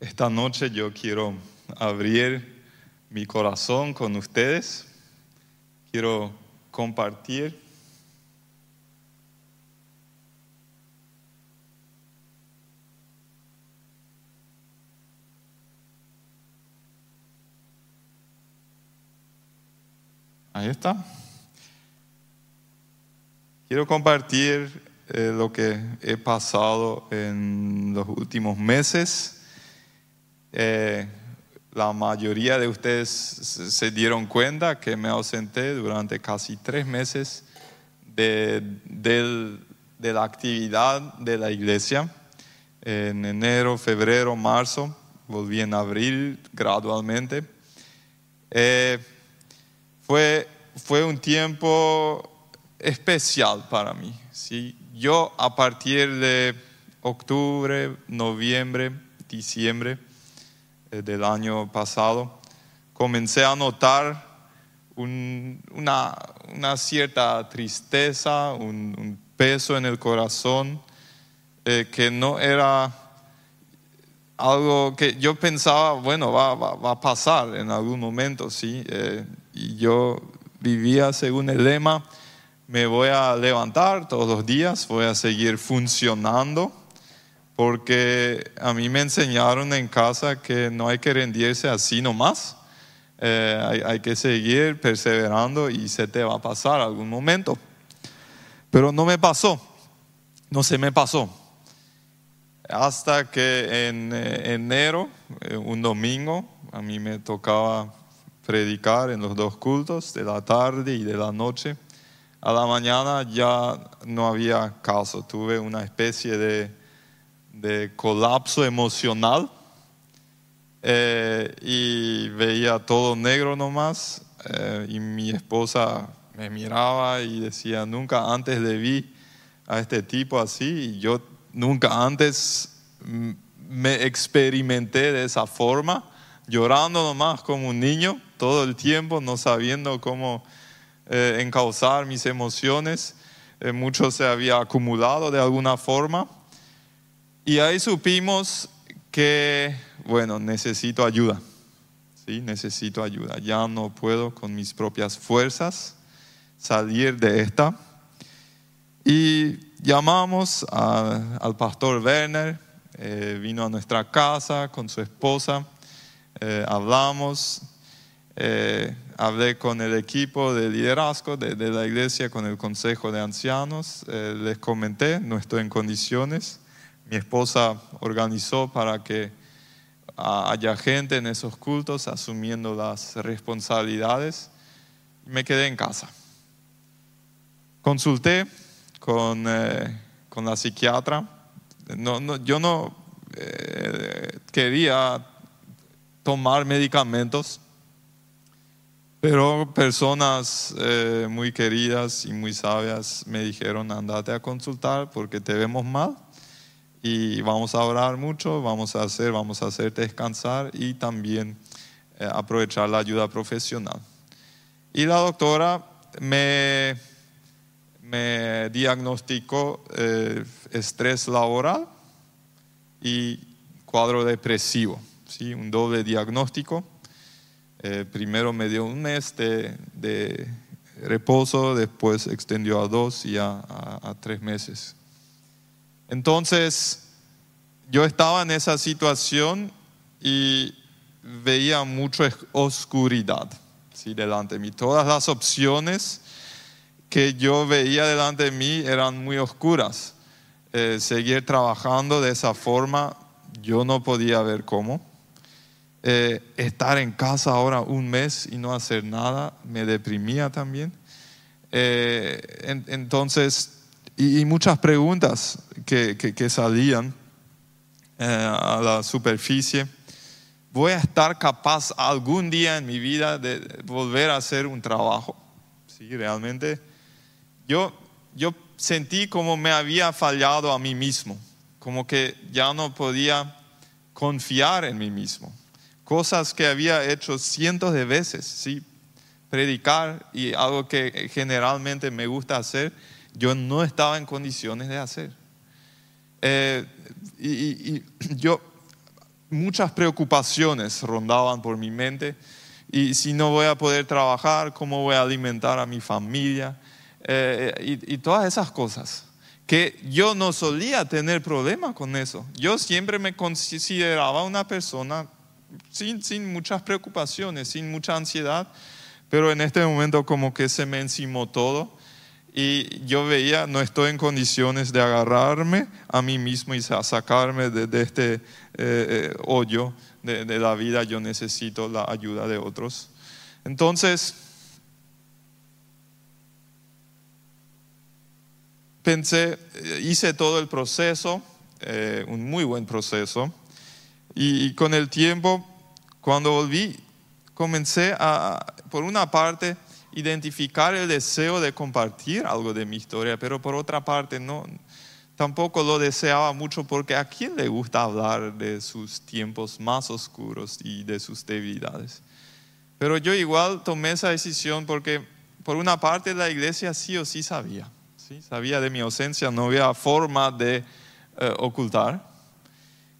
Esta noche yo quiero abrir mi corazón con ustedes. Quiero compartir. Ahí está. Quiero compartir eh, lo que he pasado en los últimos meses. Eh, la mayoría de ustedes se dieron cuenta que me ausenté durante casi tres meses de, de la actividad de la iglesia. En enero, febrero, marzo, volví en abril gradualmente. Eh, fue, fue un tiempo especial para mí. ¿sí? Yo a partir de octubre, noviembre, diciembre del año pasado, comencé a notar una, cierta tristeza, un, peso en el corazón, eh, que no era algo que yo pensaba, bueno, va, va, a pasar en algún momento, ¿sí? Eh, y yo vivía según el lema, me voy a levantar todos los días, voy a seguir funcionando, porque a mí me enseñaron en casa que no hay que rendirse así nomás, eh, hay, hay, que seguir perseverando y se te va a pasar algún momento. Pero no me pasó, no se me pasó. Hasta que en eh, enero, eh, un domingo, a mí me tocaba predicar en los dos cultos, de la tarde y de la noche a la mañana ya no había caso, tuve una especie de, de colapso emocional eh, y veía todo negro nomás eh, y mi esposa me miraba y decía, nunca antes le vi a este tipo así y yo nunca antes me experimenté de esa forma, llorando nomás como un niño todo el tiempo, no sabiendo cómo eh, encauzar mis emociones, eh, mucho se había acumulado de alguna forma. Y ahí supimos que, bueno, necesito ayuda, ¿sí? Necesito ayuda. Ya no puedo con mis propias fuerzas salir de esta. Y llamamos al pastor Werner, eh, vino a nuestra casa con su esposa, eh, hablamos, eh, hablé con el equipo de liderazgo de, la iglesia, con el consejo de ancianos, les comenté, no en condiciones. Mi esposa organizó para que haya gente en esos cultos asumiendo las responsabilidades. Me quedé en casa. Consulté con, eh, con la psiquiatra. No, no, yo no quería tomar medicamentos pero personas eh, muy queridas y muy sabias me dijeron, andate a consultar porque te vemos mal y vamos a orar mucho, vamos a hacer, vamos a hacerte descansar y también eh, aprovechar la ayuda profesional. Y la doctora me, me diagnosticó eh, estrés laboral y cuadro depresivo, ¿sí? un doble diagnóstico eh, primero me dio un mes de, reposo, después extendió a dos y a, a, tres meses. Entonces, yo estaba en esa situación y veía mucha oscuridad ¿sí? delante de mí. Todas las opciones que yo veía delante de mí eran muy oscuras. Eh, seguir trabajando de esa forma, yo no podía ver cómo. Eh, estar en casa ahora un mes y no hacer nada me deprimía también. Eh, entonces, y, muchas preguntas que, que, salían eh, a la superficie. ¿Voy a estar capaz algún día en mi vida de volver a hacer un trabajo? Sí, realmente. Yo, yo sentí como me había fallado a mí mismo, como que ya no podía confiar en mí mismo cosas que había hecho cientos de veces, ¿sí? predicar y algo que generalmente me gusta hacer, yo no estaba en condiciones de hacer. Eh, y, yo muchas preocupaciones rondaban por mi mente. Y si no voy a poder trabajar, ¿cómo voy a alimentar a mi familia? Eh, y, todas esas cosas. Que yo no solía tener problema con eso. Yo siempre me consideraba una persona sin, sin muchas preocupaciones, sin mucha ansiedad, pero en este momento como que se me encimó todo y yo veía, no estoy en condiciones de agarrarme a mí mismo y sacarme de, este eh, eh, hoyo de, la vida, yo necesito la ayuda de otros. Entonces, pensé, eh, hice todo el proceso, un muy buen proceso, y, y con el tiempo, cuando volví, comencé a, por una parte, identificar el deseo de compartir algo de mi historia, pero por otra parte no, tampoco lo deseaba mucho porque a quién le gusta hablar de sus tiempos más oscuros y de sus debilidades. Pero yo igual tomé esa decisión porque por una parte la iglesia sí o sí sabía, ¿sí? sabía de mi ausencia, no había forma de eh, ocultar.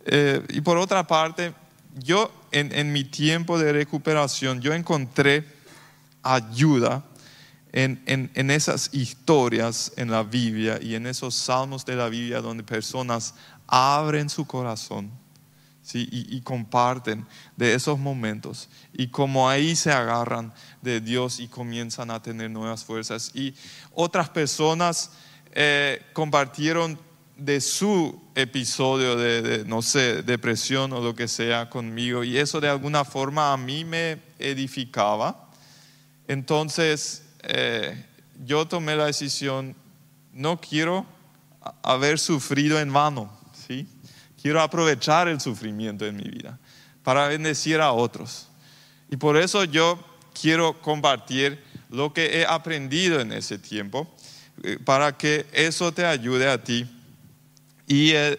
Eh, y por otra parte, yo en, en mi tiempo de recuperación, yo encontré ayuda en, en, esas historias en la Biblia y en esos salmos de la Biblia donde personas abren su corazón ¿sí? y, comparten de esos momentos y como ahí se agarran de Dios y comienzan a tener nuevas fuerzas. Y otras personas eh, compartieron de su episodio de, de, no sé, depresión o lo que sea conmigo y eso de alguna forma a mí me edificaba entonces, eh, yo tomé la decisión, no quiero haber sufrido en vano, ¿sí? Quiero aprovechar el sufrimiento en mi vida para bendecir a otros. Y por eso yo quiero compartir lo que he aprendido en ese tiempo, eh, para que eso te ayude a ti. Y, eh,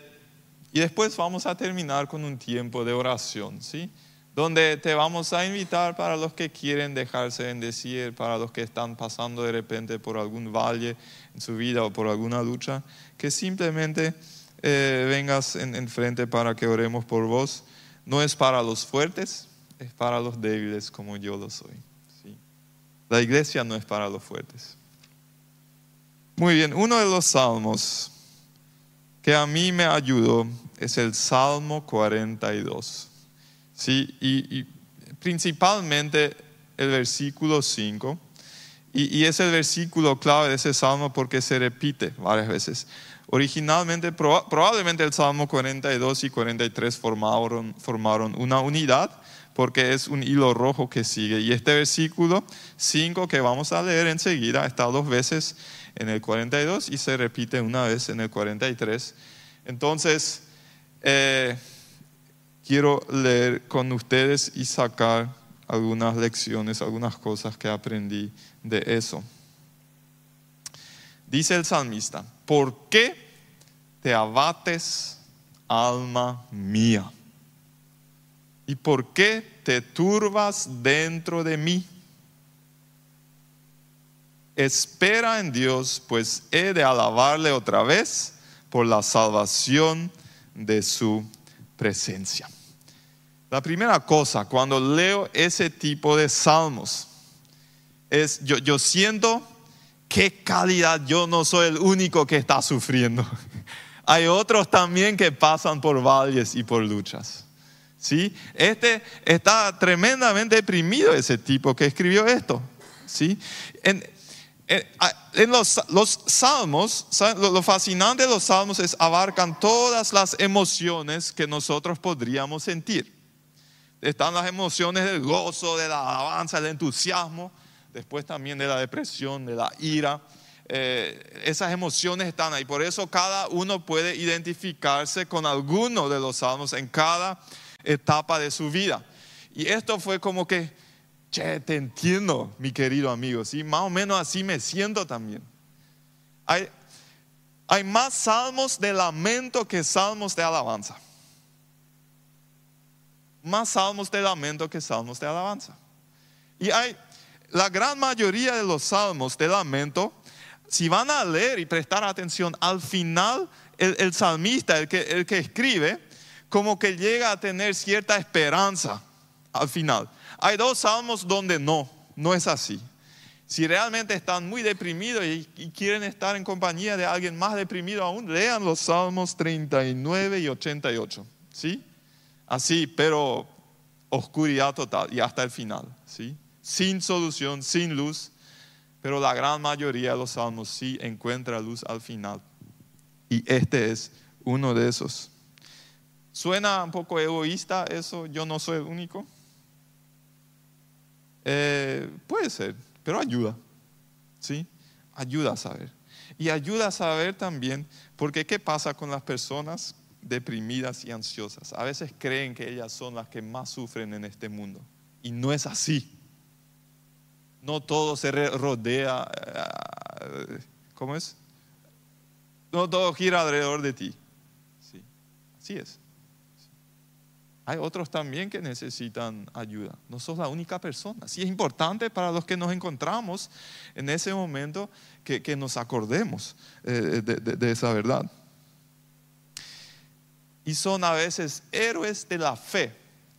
y después vamos a terminar con un tiempo de oración, ¿sí? Donde te vamos a invitar para los que quieren dejarse bendecir, para los que están pasando de repente por algún valle en su vida o por alguna lucha, que simplemente eh, vengas en, frente para que oremos por vos. No es para los fuertes, es para los débiles como yo lo soy. La iglesia no es para los fuertes. Muy bien, uno de los salmos que a mí me ayudó es el Salmo 42. ¿Sí? Y, principalmente el versículo 5. Y, es el versículo clave de ese salmo porque se repite varias veces. Originalmente, probablemente el Salmo 42 y 43 formaron, formaron una unidad porque es un hilo rojo que sigue. Y este versículo 5 que vamos a leer enseguida está dos veces en el 42 y se repite una vez en el 43. Entonces, eh, quiero leer con ustedes y sacar algunas lecciones, algunas cosas que aprendí de eso. Dice el salmista, ¿por qué te abates, alma mía? ¿Y por qué te turbas dentro de mí? Espera en Dios, pues he de alabarle otra vez por la salvación de su presencia. La primera cosa, cuando leo ese tipo de salmos, es yo, yo siento qué calidad, yo no soy el único que está sufriendo. Hay otros también que pasan por valles y por luchas. ¿Sí? Este está tremendamente deprimido ese tipo que escribió esto. ¿Sí? En, los, los, salmos, lo fascinante de los salmos es abarcan todas las emociones que nosotros podríamos sentir están las emociones del gozo, de la alabanza, del entusiasmo, después también de la depresión, de la ira. Eh, esas emociones están ahí. Por eso cada uno puede identificarse con alguno de los salmos en cada etapa de su vida. Y esto fue como que, che, te entiendo, mi querido amigo. ¿sí? Más o menos así me siento también. Hay, hay más salmos de lamento que salmos de alabanza más salmos de lamento que salmos de alabanza. Y hay la gran mayoría de los salmos de lamento, si van a leer y prestar atención, al final el, salmista, el que, escribe, como que llega a tener cierta esperanza al final. Hay dos salmos donde no, no es así. Si realmente están muy deprimidos y, quieren estar en compañía de alguien más deprimido aún, lean los salmos 39 y 88. ¿Sí? Así, pero oscuridad total y hasta el final. ¿Sí? Sin solución, sin luz. Pero la gran mayoría de los salmos sí encuentra luz al final. Y este es uno de esos. ¿Suena un poco egoísta eso? Yo no soy el único. Eh, puede ser, pero ayuda. ¿Sí? Ayuda a saber. Y ayuda a saber también, porque ¿qué pasa con las personas deprimidas y ansiosas? A veces creen que ellas son las que más sufren en este mundo. Y no es así. No todo se rodea, eh, ¿cómo es? No todo gira alrededor de ti. Sí, así es. Hay otros también que necesitan ayuda. No sos la única persona. Sí es importante para los que nos encontramos en ese momento que, nos acordemos eh, de, esa verdad. Y son a veces héroes de la fe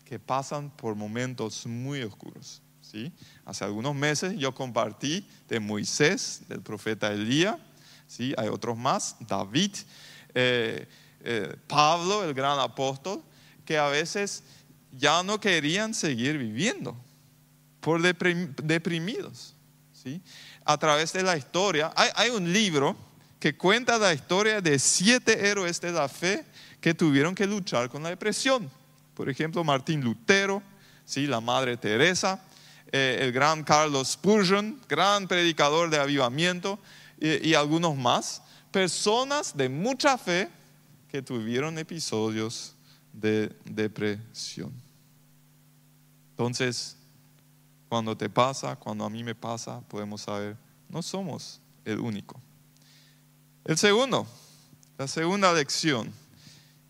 que pasan por momentos muy oscuros. ¿sí? Hace algunos meses yo compartí de Moisés, del profeta Elías. ¿sí? Hay otros más, David, eh, eh, Pablo, el gran apóstol que a veces ya no querían seguir viviendo por deprimidos. ¿sí? A través de la historia, hay, un libro que cuenta la historia de siete héroes de la fe que tuvieron que luchar con la depresión. Por ejemplo, Martín Lutero, ¿sí? la Madre Teresa, eh, el gran Carlos Spurgeon, gran predicador de avivamiento, y algunos más. Personas de mucha fe que tuvieron episodios de depresión. Entonces, cuando te pasa, cuando a mí me pasa, podemos saber, no somos el único. El segundo, la segunda lección,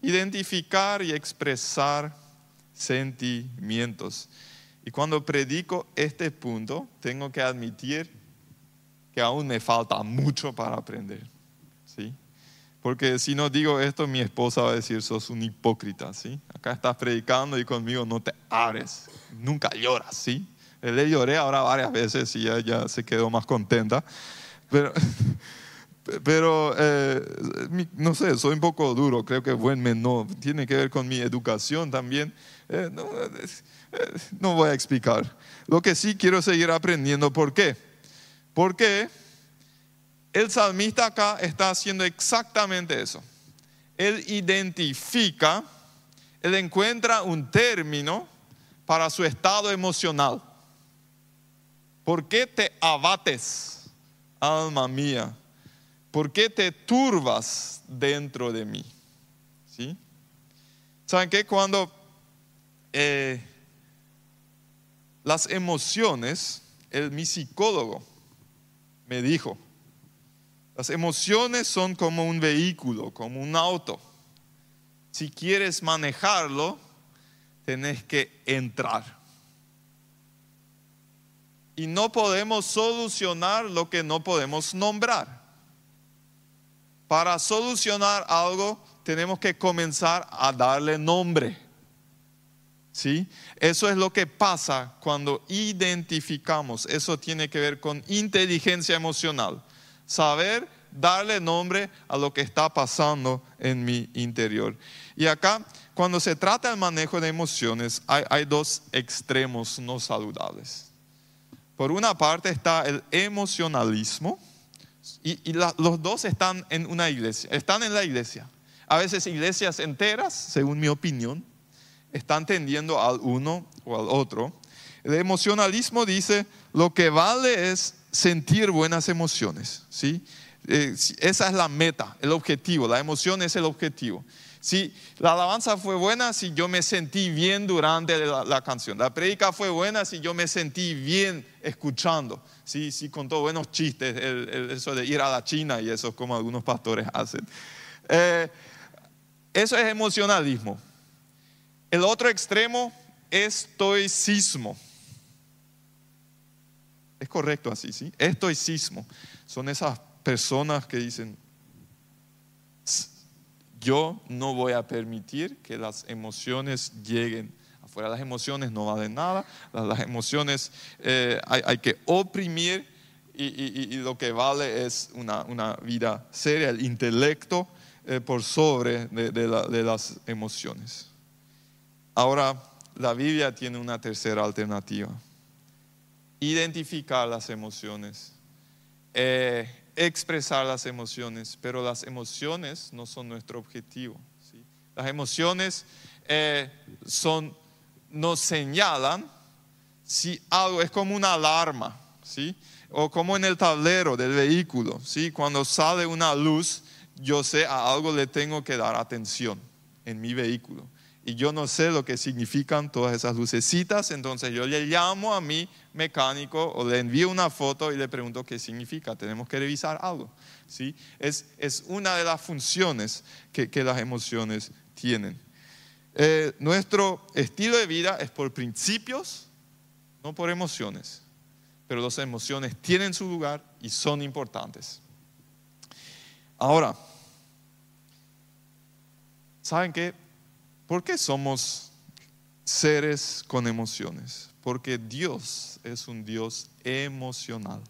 identificar y expresar sentimientos. Y cuando predico este punto, tengo que admitir que aún me falta mucho para aprender. ¿sí? Porque si no digo esto, mi esposa va a decir, sos un hipócrita, ¿sí? Acá estás predicando y conmigo no te abres, nunca lloras, ¿sí? Le lloré ahora varias veces y ella se quedó más contenta. Pero, pero eh, no sé, soy un poco duro, creo que buen menor, tiene que ver con mi educación también. Eh, no, eh, no voy a explicar. Lo que sí quiero seguir aprendiendo, ¿por qué? Porque el salmista acá está haciendo exactamente eso. Él identifica, él encuentra un término para su estado emocional. ¿Por qué te abates, alma mía? ¿Por qué te turbas dentro de mí? ¿Sí? ¿Saben qué? Cuando eh, las emociones, el, mi psicólogo me dijo, las emociones son como un vehículo, como un auto. Si quieres manejarlo, tenés que entrar. Y no podemos solucionar lo que no podemos nombrar. Para solucionar algo tenemos que comenzar a darle nombre. ¿Sí? Eso es lo que pasa cuando identificamos. Eso tiene que ver con inteligencia emocional saber darle nombre a lo que está pasando en mi interior. Y acá, cuando se trata del manejo de emociones, hay, dos extremos no saludables. Por una parte está el emocionalismo, y, los dos están en una iglesia, están en la iglesia. A veces iglesias enteras, según mi opinión, están tendiendo al uno o al otro. El emocionalismo dice, lo que vale es sentir buenas emociones, ¿sí? Eh, esa es la meta, el objetivo, la emoción es el objetivo. Si la alabanza fue buena, si yo me sentí bien durante la, canción. La predica fue buena, si yo me sentí bien escuchando. Si, si contó buenos chistes, eso de ir a la China y eso como algunos pastores hacen. Eh, eso es emocionalismo. El otro extremo, estoicismo. Es correcto así, ¿sí? Estoicismo. Son esas personas que dicen, yo no voy a permitir que las emociones lleguen afuera. Las emociones no valen nada, las, emociones eh, hay, que oprimir y, lo que vale es una, vida seria, el intelecto eh, por sobre de las emociones. Ahora, la Biblia tiene una tercera alternativa. Identificar las emociones, eh, expresar las emociones, pero las emociones no son nuestro objetivo. Las emociones eh, son, nos señalan si algo es como una alarma, ¿sí? o como en el tablero del vehículo. ¿sí? Cuando sale una luz, yo sé a algo le tengo que dar atención en mi vehículo y yo no sé lo que significan todas esas lucecitas, entonces yo le llamo a mi mecánico o le envío una foto y le pregunto qué significa, tenemos que revisar algo. ¿sí? Es, es una de las funciones que, que las emociones tienen. Eh, nuestro estilo de vida es por principios, no por emociones, pero las emociones tienen su lugar y son importantes. Ahora, ¿saben qué? ¿Por qué somos seres con emociones? Porque Dios es un Dios emocional.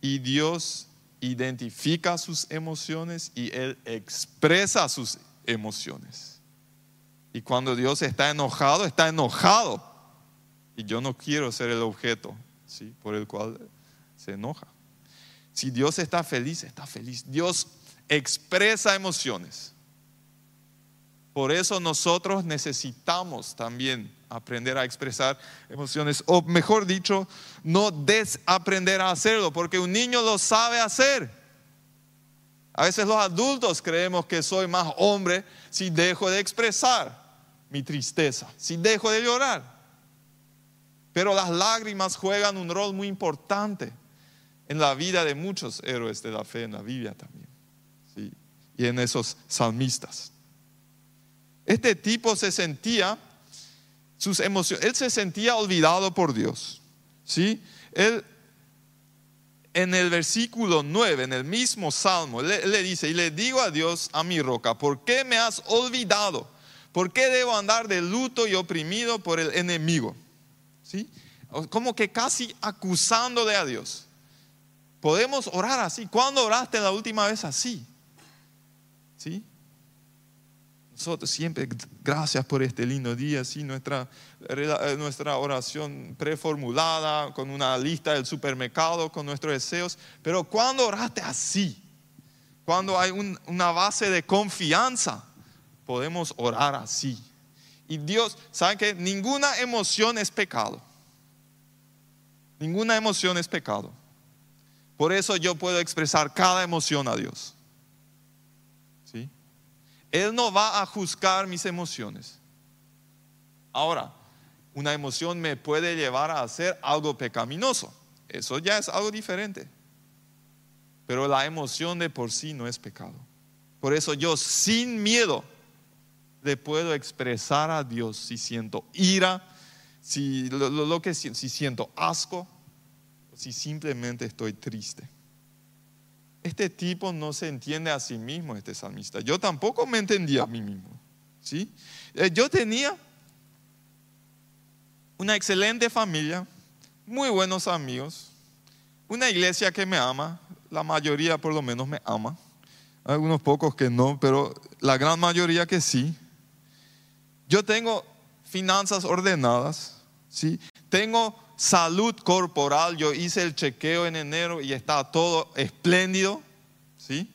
Y Dios identifica sus emociones y Él expresa sus emociones. Y cuando Dios está enojado, está enojado. Y yo no quiero ser el objeto ¿sí? por el cual se enoja. Si Dios está feliz, está feliz. Dios expresa emociones. Por eso nosotros necesitamos también aprender a expresar emociones, o mejor dicho, no desaprender a hacerlo, porque un niño lo sabe hacer. A veces los adultos creemos que soy más hombre si dejo de expresar mi tristeza, si dejo de llorar. Pero las lágrimas juegan un rol muy importante en la vida de muchos héroes de la fe en la Biblia también. Y en esos salmistas. Este tipo se sentía, sus emociones, él se sentía olvidado por Dios. ¿sí? Él, en el versículo 9, en el mismo salmo, le, le dice, y le digo a Dios, a mi roca, ¿por qué me has olvidado? ¿Por qué debo andar de luto y oprimido por el enemigo? ¿Sí? Como que casi acusándole a Dios. Podemos orar así. ¿Cuándo oraste la última vez así? ¿Sí? Nosotros siempre, gracias por este lindo día, sí, nuestra, eh, nuestra oración preformulada, con una lista del supermercado, con nuestros deseos. Pero cuando oraste así, cuando hay una base de confianza, podemos orar así. Y Dios, ¿saben que Ninguna emoción es pecado. Ninguna emoción es pecado. Por eso yo puedo expresar cada emoción a Dios. Él no va a juzgar mis emociones. Ahora, una emoción me puede llevar a hacer algo pecaminoso. Eso ya es algo diferente. Pero la emoción de por sí no es pecado. Por eso yo sin miedo le puedo expresar a Dios si siento ira, si, lo, que, si siento asco, si simplemente estoy triste este tipo no se entiende a sí mismo, este salmista. Yo tampoco me entendía a mí mismo. ¿sí? Eh, yo tenía una excelente familia, muy buenos amigos, una iglesia que me ama, la mayoría por lo menos me ama, algunos pocos que no, pero la gran mayoría que sí. Yo tengo finanzas ordenadas, ¿sí? tengo salud corporal, yo hice el chequeo en enero y está todo espléndido, ¿sí?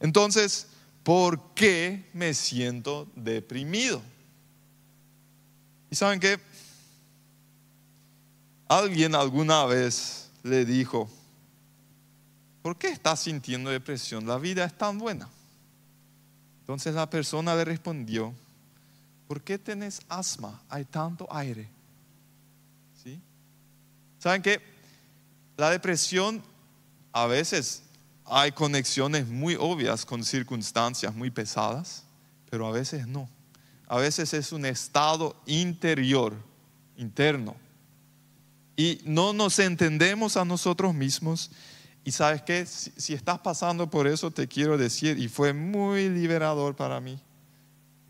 Entonces, ¿por qué me siento deprimido? ¿Y saben qué? Alguien alguna vez le dijo, ¿por qué estás sintiendo depresión? La vida es tan buena. Entonces la persona le respondió, ¿por qué tenés asma? Hay tanto aire. ¿Saben qué? La depresión a veces hay conexiones muy obvias con circunstancias muy pesadas, pero a veces no. A veces es un estado interior, interno. Y no nos entendemos a nosotros mismos Y sabes qué, si, si estás pasando por eso, te quiero decir, y fue muy liberador para mí,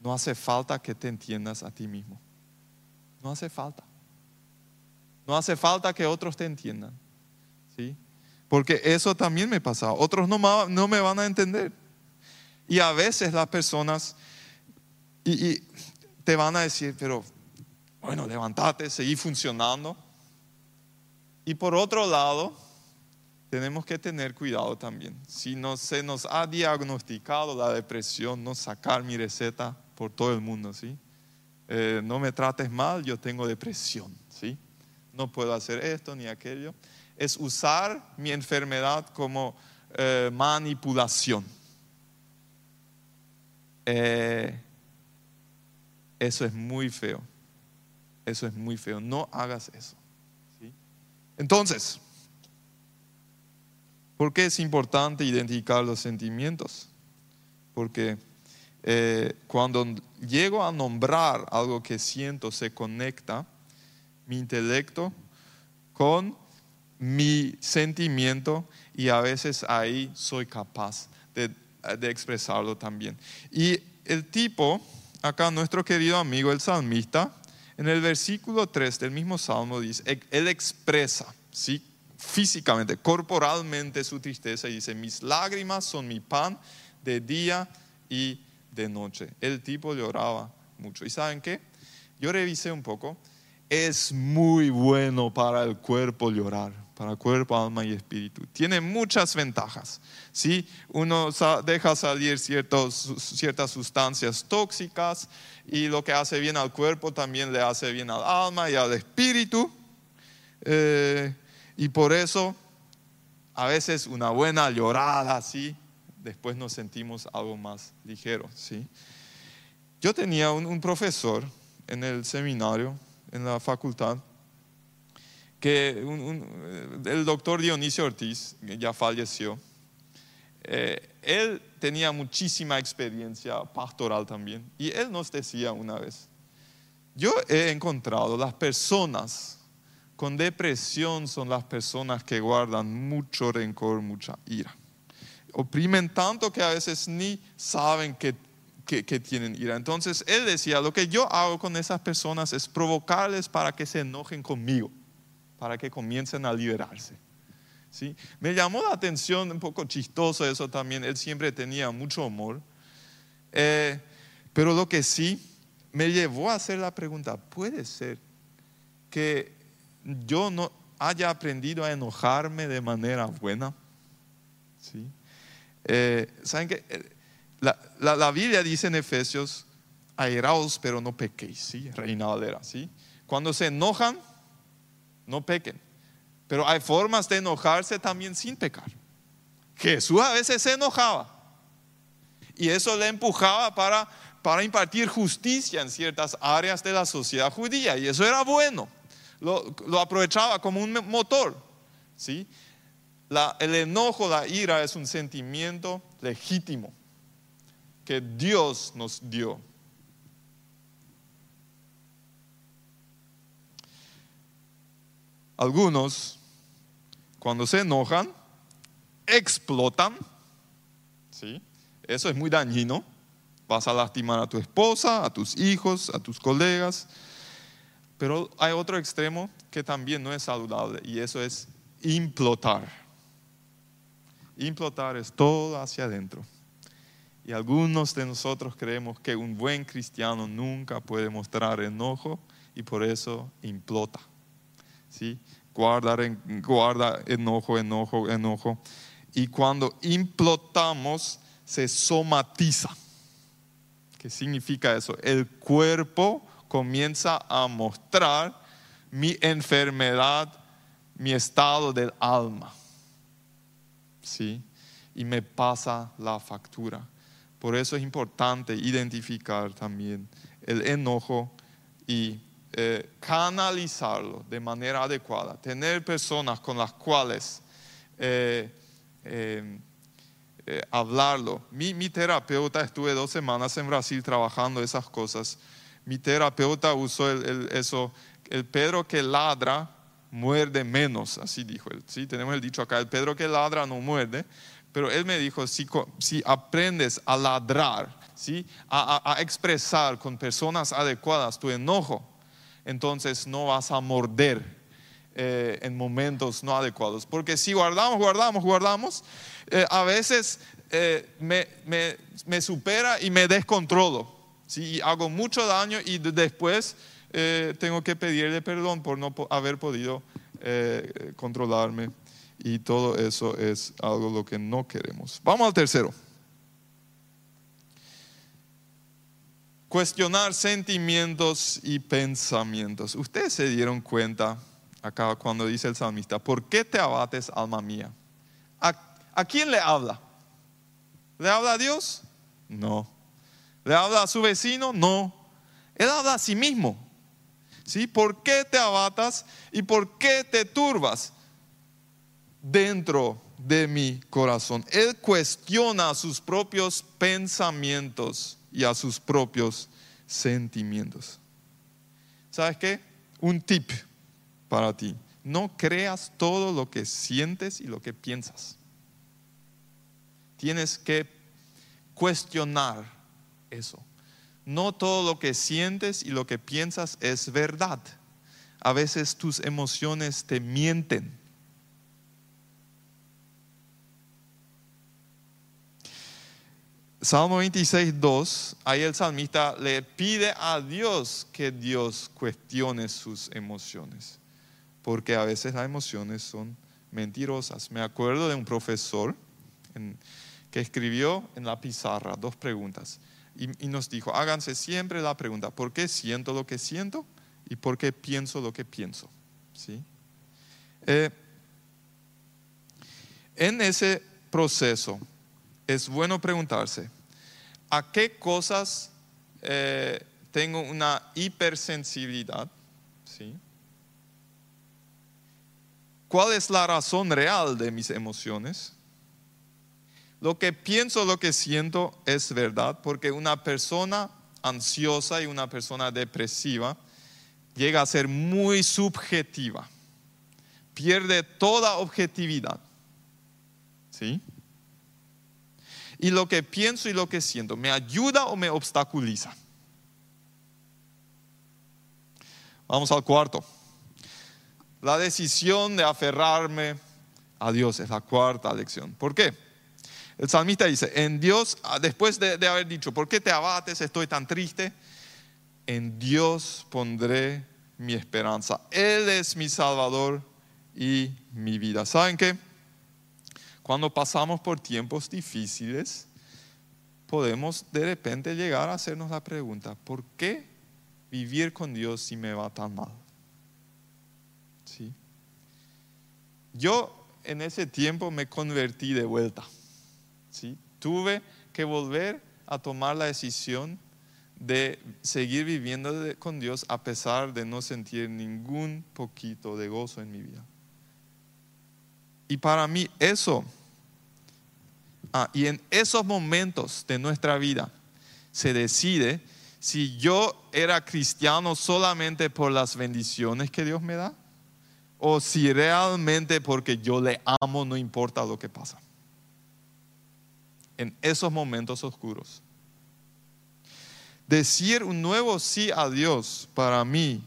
no hace falta que te entiendas a ti mismo. No hace falta. No hace falta que otros te entiendan. ¿sí? Porque eso también me pasaba. Otros no, me van a entender. Y a veces las personas y, y te van a decir, pero bueno, levántate, seguí funcionando. Y por otro lado, tenemos que tener cuidado también. Si no se nos ha diagnosticado la depresión, no sacar mi receta por todo el mundo, ¿sí? Eh, no me trates mal, yo tengo depresión, ¿sí? No puedo hacer esto ni aquello. Es usar mi enfermedad como eh, manipulación. Eh, eso es muy feo. Eso es muy feo. No hagas eso. ¿sí? Entonces, ¿por qué es importante identificar los sentimientos? Porque eh, cuando llego a nombrar algo que siento, se conecta mi intelecto con mi sentimiento y a veces ahí soy capaz de, de expresarlo también. Y el tipo, acá nuestro querido amigo el salmista, en el versículo 3 del mismo salmo dice, él expresa, ¿sí? físicamente, corporalmente su tristeza y dice, mis lágrimas son mi pan de día y de noche. El tipo lloraba mucho. ¿Y saben qué? Yo revisé un poco. Es muy bueno para el cuerpo llorar, para cuerpo, alma y espíritu. Tiene muchas ventajas. ¿sí? Uno deja salir ciertas sustancias tóxicas y lo que hace bien al cuerpo también le hace bien al alma y al espíritu. Eh, y por eso a veces una buena llorada así, después nos sentimos algo más ligero. ¿sí? Yo tenía un, un profesor en el seminario, en la facultad, que un, un, el doctor Dionisio Ortiz, que ya falleció, eh, él tenía muchísima experiencia pastoral también. Y él nos decía una vez, yo he encontrado las personas con depresión son las personas que guardan mucho rencor, mucha ira. Oprimen tanto que a veces ni saben que, que, tienen ira. Entonces él decía, lo que yo hago con esas personas es provocarles para que se enojen conmigo, para que comiencen a liberarse. ¿Sí? Me llamó la atención, un poco chistoso eso también, él siempre tenía mucho humor. Eh, pero lo que sí me llevó a hacer la pregunta, ¿puede ser que yo no haya aprendido a enojarme de manera buena? ¿Sí? Eh, ¿Saben qué? La, la, la, Biblia dice en Efesios, airaos pero no pequéis, ¿sí? Reina Valera, ¿sí? Cuando se enojan, no pequen. Pero hay formas de enojarse también sin pecar. Jesús a veces se enojaba. Y eso le empujaba para, para impartir justicia en ciertas áreas de la sociedad judía. Y eso era bueno. Lo, lo aprovechaba como un motor. ¿sí? La, el enojo, la ira es un sentimiento legítimo que Dios nos dio. Algunos, cuando se enojan, explotan. ¿sí? Eso es muy dañino. Vas a lastimar a tu esposa, a tus hijos, a tus colegas. Pero hay otro extremo que también no es saludable y eso es implotar. Implotar es todo hacia adentro. Y algunos de nosotros creemos que un buen cristiano nunca puede mostrar enojo y por eso implota. ¿Sí? Guarda, enojo, enojo, enojo. Y cuando implotamos, se somatiza. ¿Qué significa eso? El cuerpo comienza a mostrar mi enfermedad, mi estado del alma. ¿Sí? Y me pasa la factura. Por eso es importante identificar también el enojo y eh, canalizarlo de manera adecuada. Tener personas con las cuales eh, eh, hablarlo. Mi, mi terapeuta, estuve dos semanas en Brasil trabajando esas cosas mi terapeuta usó el, el, eso, el Pedro que ladra muerde menos, así dijo él. ¿sí? Tenemos el dicho acá, el Pedro que ladra no muerde, pero él me dijo, si, aprendes a ladrar, ¿sí? a, expresar con personas adecuadas tu enojo, entonces no vas a morder eh, en momentos no adecuados. Porque si guardamos, guardamos, guardamos, eh, a veces eh, me, supera y me descontrolo. ¿sí? Hago mucho daño y después tengo que pedirle perdón por no haber podido controlarme. Y todo eso es algo lo que no queremos. Vamos al tercero. Cuestionar sentimientos y pensamientos. Ustedes se dieron cuenta acá cuando dice el salmista, ¿por qué te abates, alma mía? ¿A, quién le habla? ¿Le habla a Dios? No. ¿Le habla a su vecino? No. Él habla a sí mismo. ¿Sí? ¿Por qué te abatas y por qué te turbas dentro de mi corazón? Él cuestiona sus propios pensamientos y a sus propios sentimientos. ¿Sabes qué? Un tip para ti. No creas todo lo que sientes y lo que piensas. Tienes que cuestionar eso. No todo lo que sientes y lo que piensas es verdad. A veces tus emociones te mienten. Salmo 26, 2, ahí el salmista le pide a Dios que Dios cuestione sus emociones, porque a veces las emociones son mentirosas. Me acuerdo de un profesor que escribió en la pizarra dos preguntas y, nos dijo, háganse siempre la pregunta, ¿por qué siento lo que siento? y por qué pienso lo que pienso. ¿Sí? Eh, en ese proceso, es bueno preguntarse, ¿a qué cosas eh, tengo una hipersensibilidad? ¿Sí? ¿Cuál es la razón real de mis emociones? Lo que pienso, lo que siento es verdad, porque una persona ansiosa y una persona depresiva llega a ser muy subjetiva, pierde toda objetividad. ¿Sí? Y lo que pienso y lo que siento, ¿me ayuda o me obstaculiza? Vamos al cuarto. La decisión de aferrarme a Dios es la cuarta lección. ¿Por qué? El salmista dice, en Dios, ah, después de, haber dicho, ¿por qué te abates? Estoy tan triste. En Dios pondré mi esperanza. Él es mi Salvador y mi vida. ¿Saben qué? Cuando pasamos por tiempos difíciles, podemos de repente llegar a hacernos la pregunta, ¿por qué vivir con Dios si me va tan mal? ¿Sí? Yo en ese tiempo me convertí de vuelta. ¿sí? Tuve que volver a tomar la decisión de seguir viviendo con Dios a pesar de no sentir ningún poquito de gozo en mi vida. Y para mí eso Ah, y en esos momentos de nuestra vida se decide si yo era cristiano solamente por las bendiciones que Dios me da o si realmente porque yo le amo no importa lo que pasa. En esos momentos oscuros. Decir un nuevo sí a Dios para mí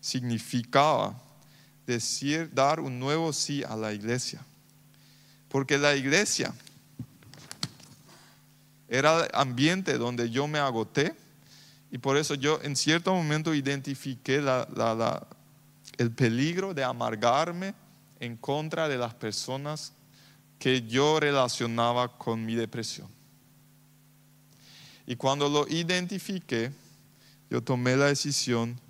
significaba decir dar un nuevo sí a la iglesia. Porque la iglesia era el ambiente donde yo me agoté y por eso yo en cierto momento identifiqué el peligro de amargarme en contra de las personas que yo relacionaba con mi depresión. Y cuando lo identifiqué, yo tomé la decisión,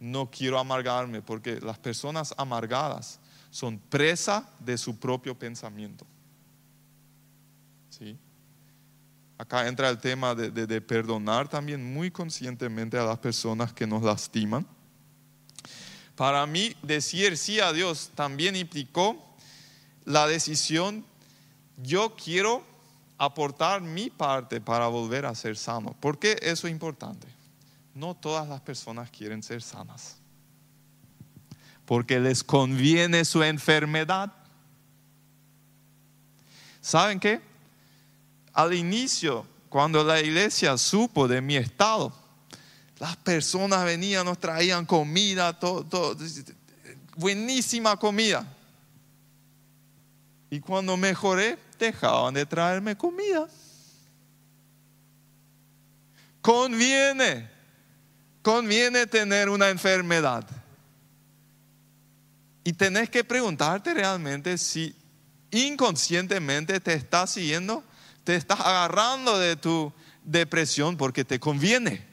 no quiero amargarme, porque las personas amargadas son presa de su propio pensamiento. ¿Sí? Acá entra el tema de, perdonar también muy conscientemente a las personas que nos lastiman. Para mí, decir sí a Dios también implicó la decisión, yo quiero aportar mi parte para volver a ser sano. ¿Por qué eso es importante? No todas las personas quieren ser sanas. porque les conviene su enfermedad. ¿Saben qué? Al inicio, cuando la iglesia supo de mi estado, las personas venían, nos traían comida, todo, buenísima comida. Y cuando mejoré, dejaban de traerme comida. Conviene, conviene tener una enfermedad. Y tenés que preguntarte realmente si inconscientemente te estás siguiendo, te estás agarrando de tu depresión porque te conviene.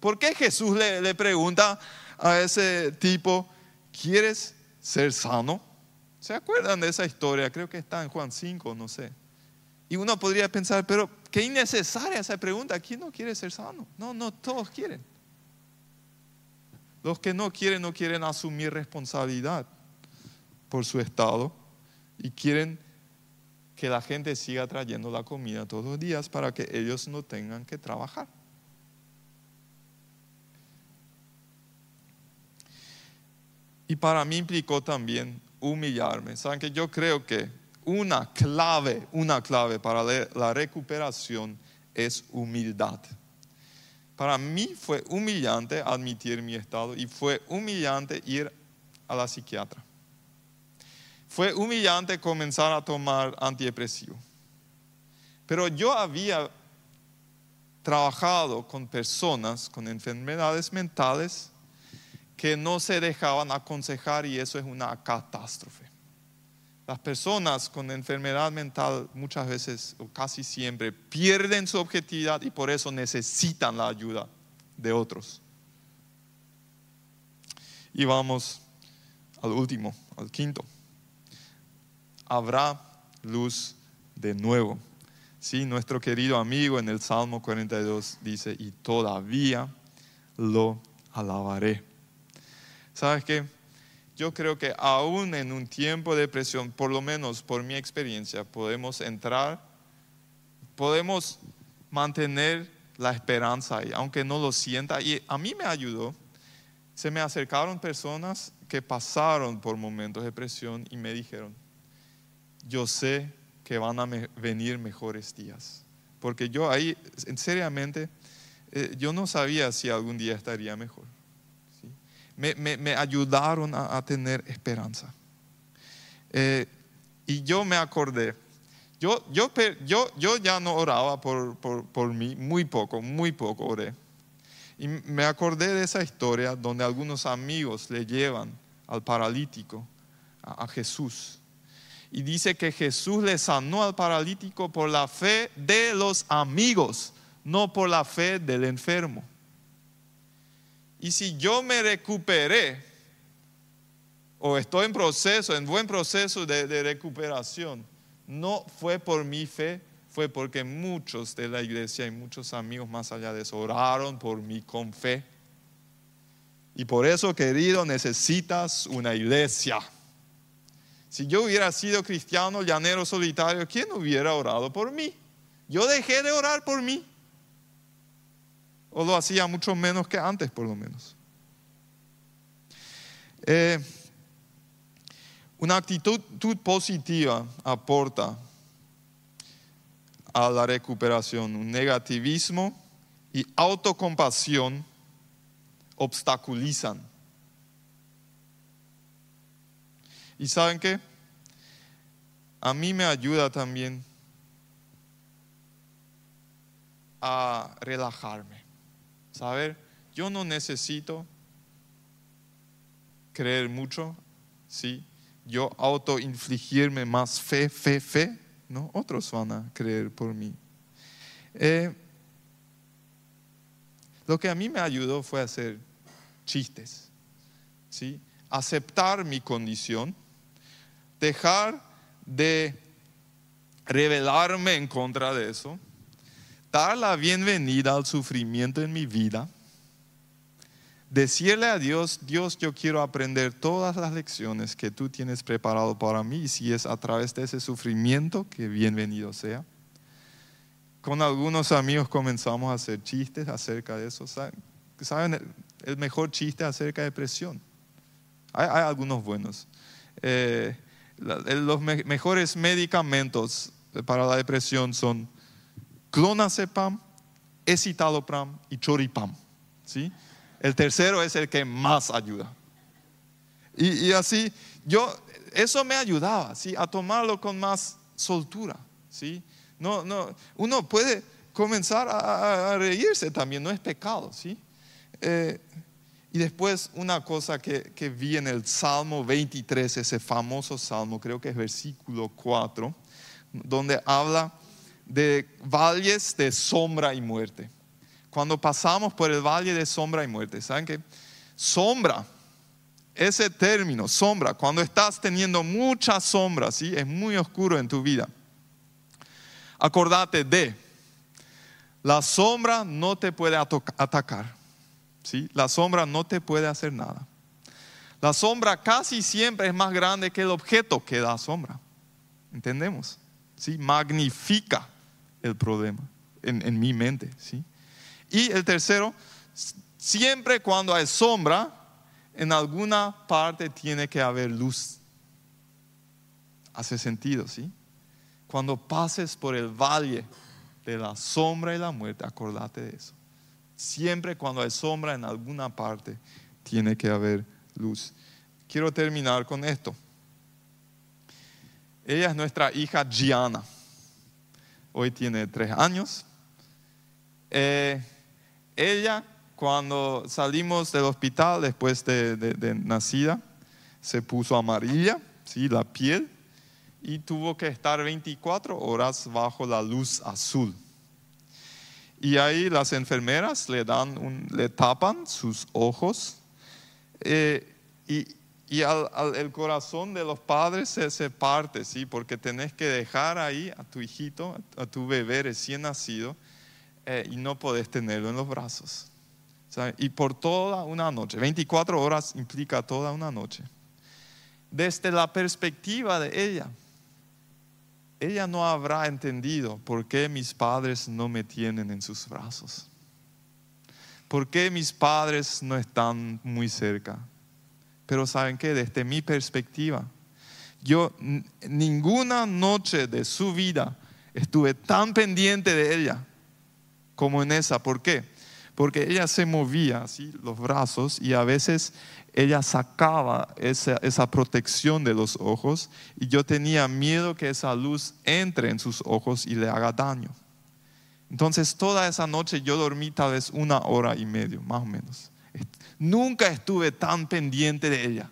¿Por qué Jesús le, pregunta a ese tipo, ¿quieres ser sano? ¿Se acuerdan de esa historia? Creo que está en Juan 5, no sé. Y uno podría pensar, pero qué innecesaria esa pregunta. ¿Quién no quiere ser sano? No, no, todos quieren. Los que no quieren no quieren asumir responsabilidad por su estado y quieren que la gente siga trayendo la comida todos los días para que ellos no tengan que trabajar. Y para mí implicó también humillarme. Saben que yo creo que una clave, una clave para la recuperación es humildad. Para mí fue humillante admitir mi estado y fue humillante ir a la psiquiatra. Fue humillante comenzar a tomar antidepresivo. Pero yo había trabajado con personas con enfermedades mentales que no se dejaban aconsejar y eso es una catástrofe. Las personas con enfermedad mental muchas veces o casi siempre pierden su objetividad y por eso necesitan la ayuda de otros. Y vamos al último, al quinto. Habrá luz de nuevo. Sí, nuestro querido amigo en el Salmo 42 dice, y todavía lo alabaré. ¿Sabes qué? Yo creo que aún en un tiempo de presión, por lo menos por mi experiencia, podemos entrar, podemos mantener la esperanza ahí, aunque no lo sienta. Y a mí me ayudó. Se me acercaron personas que pasaron por momentos de presión y me dijeron, yo sé que van a venir mejores días. Porque yo ahí, seriamente, eh, yo no sabía si algún día estaría mejor me, ayudaron a, tener esperanza. Eh, y yo me acordé, yo, yo, yo, yo ya no oraba por, por, mí, muy poco, muy poco oré. Y me acordé de esa historia donde algunos amigos le llevan al paralítico a Jesús. Y dice que Jesús le sanó al paralítico por la fe de los amigos, no por la fe del enfermo. Y si yo me recuperé o estoy en proceso, en buen proceso de, recuperación, no fue por mi fe, fue porque muchos de la iglesia y muchos amigos más allá de eso oraron por mí con fe. Y por eso, querido, necesitas una iglesia. Si yo hubiera sido cristiano, llanero solitario, ¿quién hubiera orado por mí? Yo dejé de orar por mí o lo hacía mucho menos que antes por lo menos. Eh, una actitud positiva aporta a la recuperación. Un negativismo y autocompasión obstaculizan. ¿Y saben qué? A mí me ayuda también a relajarme. Saber, yo no necesito creer mucho, ¿sí? Yo autoinfligirme más fe, fe, fe, ¿no? Otros van a creer por mí. Eh, lo que a mí me ayudó fue hacer chistes, ¿sí? Aceptar mi condición, dejar de rebelarme en contra de eso dar la bienvenida al sufrimiento en mi vida, decirle a Dios, Dios, yo quiero aprender todas las lecciones que tú tienes preparado para mí y si es a través de ese sufrimiento, que bienvenido sea. Con algunos amigos comenzamos a hacer chistes acerca de eso. ¿Saben? el mejor chiste acerca de depresión. Hay, algunos buenos. Eh, los mejores medicamentos para la depresión son clonazepam, escitalopram y choripam. ¿sí? El tercero es el que más ayuda. Y, así, yo, eso me ayudaba, ¿sí? A tomarlo con más soltura, ¿sí? No, no, uno puede comenzar a, reírse también, no es pecado, ¿sí? Eh, y después una cosa que, que, vi en el Salmo 23, ese famoso Salmo, creo que es versículo 4, donde habla de valles de sombra y muerte. Cuando pasamos por el valle de sombra y muerte, ¿saben qué? Sombra, ese término, sombra, cuando estás teniendo mucha sombra, ¿sí? Es muy oscuro en tu vida. Acordate de, la sombra no te puede atacar, ¿sí? La sombra no te puede hacer nada. La sombra casi siempre es más grande que el objeto que da sombra. ¿Entendemos? ¿Sí? Magnifica el problema en, mi mente. ¿sí? Y el tercero, siempre cuando hay sombra, en alguna parte tiene que haber luz. Hace sentido, ¿sí? Cuando pases por el valle de la sombra y la muerte, acordate de eso. Siempre cuando hay sombra en alguna parte, tiene que haber luz. Quiero terminar con esto. Ella es nuestra hija Gianna hoy tiene tres años. Eh, ella, cuando salimos del hospital después de, nacida, se puso amarilla, ¿sí? la piel, y tuvo que estar 24 horas bajo la luz azul. Y ahí las enfermeras le, dan le tapan sus ojos eh, y, y al, el corazón de los padres se, parte, ¿sí? Porque tenés que dejar ahí a tu hijito, a tu bebé recién nacido, eh, y no podés tenerlo en los brazos. Y por toda una noche, 24 horas implica toda una noche. Desde la perspectiva de ella, ella no habrá entendido por qué mis padres no me tienen en sus brazos. ¿Por qué mis padres no están muy cerca? Pero ¿saben qué? Desde mi perspectiva, yo ninguna noche de su vida estuve tan pendiente de ella como en esa. ¿Por qué? Porque ella se movía así los brazos y a veces ella sacaba esa, esa, protección de los ojos y yo tenía miedo que esa luz entre en sus ojos y le haga daño. Entonces toda esa noche yo dormí tal vez una hora y medio, más o menos. Nunca estuve tan pendiente de ella.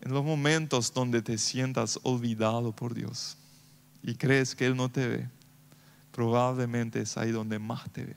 En los momentos donde te sientas olvidado por Dios y crees que Él no te ve, probablemente es ahí donde más te ve.